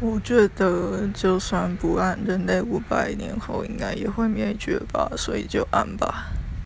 我觉得就算不按人类五百年后应该也会灭绝吧所以就按吧。